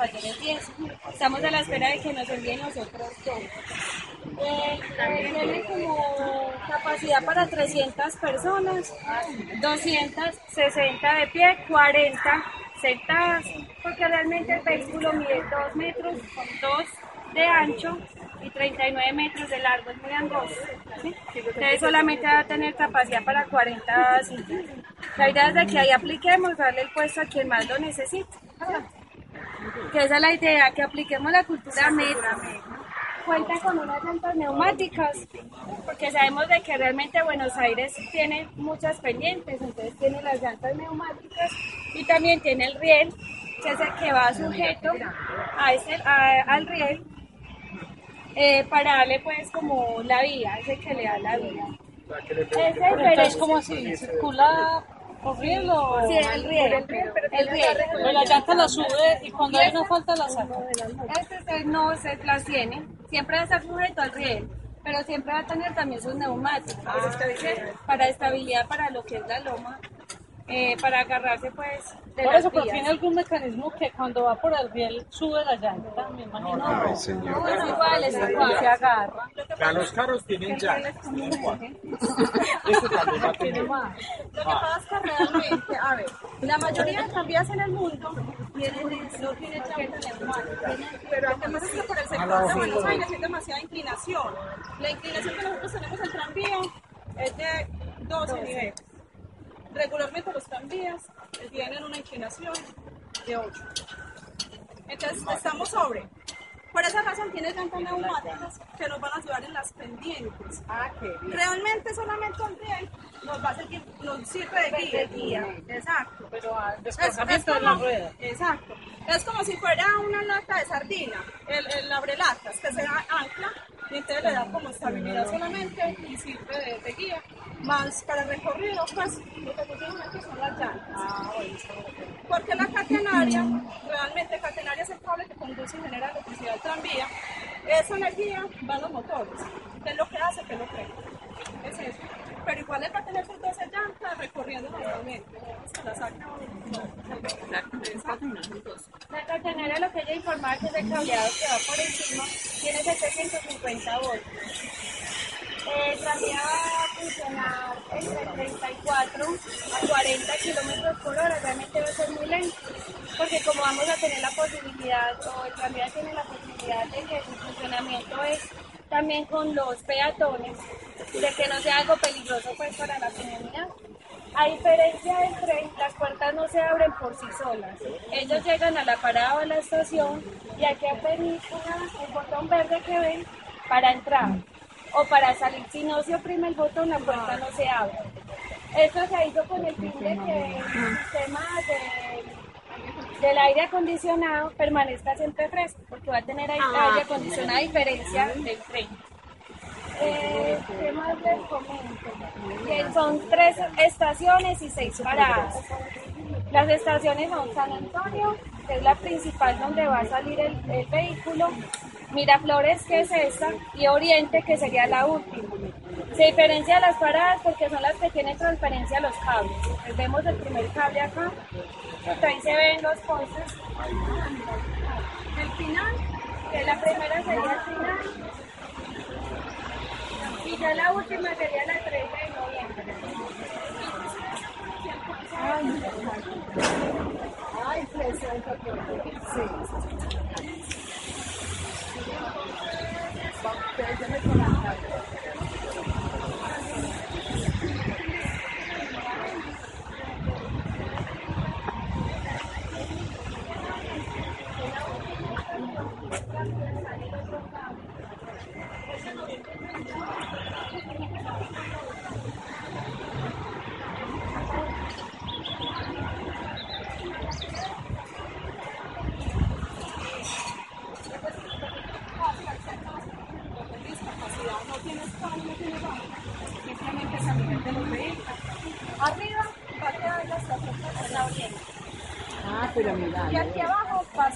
talleres 10. Estamos a la espera de que nos envíen nosotros dos. Eh, eh, tiene como capacidad para 300 personas, 260 de pie, 40 sentadas, porque realmente el vehículo mide 2 metros con 2 de ancho y 39 metros de largo, es muy angosto. ¿sí? Entonces solamente va a tener capacidad para 40 sillas. La idea es de que ahí apliquemos, darle el puesto a quien más lo necesite. Que esa es la idea, que apliquemos la cultura meta. Cuenta con unas llantas neumáticas, porque sabemos de que realmente Buenos Aires tiene muchas pendientes, entonces tiene las llantas neumáticas y también tiene el riel, que es el que va sujeto a ese, a- al riel eh, para darle pues como la vía, ese que le da la vía. Ese Pero pero entonces, ¿cómo así? ¿Circula por riel o...? Sí, el riel, el riel. Pero la llanta la sube y cuando hay una falta la saca. Este no se tiene, siempre va a estar sujeto al riel, pero siempre va a tener también sus neumáticos ¿sí? para estabilidad para lo que es la loma, eh, para agarrarse pues de Por las eso, pero vías. tiene algún mecanismo que cuando va por el riel sube la llanta, me imagino. Ay, señor. No, es igual, es igual. Se agarra. Ya los carros tienen llantas. Este también va a tener. Lo que pasa es que realmente, a ver, la mayoría de tranvías en el mundo tienen, no tienen llantas neumáticas, pero el tema es que por el sector de Buenos Aires hay demasiada inclinación. La inclinación que nosotros tenemos en tranvía es de 12 niveles. Regularmente los tranvías tienen una inclinación de 8. Entonces estamos sobre. Por esa razón tiene llantas neumáticas que nos van a ayudar en las pendientes. Realmente solamente el riel nos va a servir, nos sirve de guía. Exacto. Pero al es desplazamiento de la rueda. exacto. Es como si fuera una lata de sardina, el, el abrelatas, que se ancla y entonces le da como estabilidad solamente y sirve de, de guía. Más para el recorrido, pues lo que aquí son las llantas. Porque la catenaria, realmente catenaria es el cable que conduce y genera electricidad al tranvía. Esa energía va a los motores, que es lo que hace que lo prenda. Es eso. Pero igual él va a 12 llantas recorriendo normalmente. La saca. La lo que ella informaba que ese cableado que va por encima tiene 750 voltios. Eh, El tranvía va a funcionar entre 34 a 40 kilómetros por hora, realmente va a ser muy lento, porque como vamos a tener la posibilidad, o el tranvía tiene la posibilidad de que su funcionamiento es también con los peatones, de que no sea algo peligroso pues para la comunidad. A diferencia del tren, las puertas no se abren por sí solas. Ellos llegan a la parada o a la estación y aquí apenas el botón verde que ven para entrar o para salir. Si no se oprime el botón, la puerta no se abre. Esto se hizo con el fin de que el sistema de- del aire acondicionado permanezca siempre fresco, porque va a tener aire, aire acondicionado a diferencia del tren. Eh, ¿Qué más les comento? Que son tres estaciones y seis paradas. Las estaciones son San Antonio, que es la principal donde va a salir el, el vehículo, Miraflores, que es esta, y Oriente, que sería la última. Se diferencia las paradas porque son las que tienen transferencia a los cables. Entonces, vemos el primer cable acá, ahí se ven los postes. El final, que la primera sería el final, y ya la última sería la 30 de noviembre. Bajo. Simplemente es de. Arriba quedar la oriente. Ah, pero mira. Y aquí abajo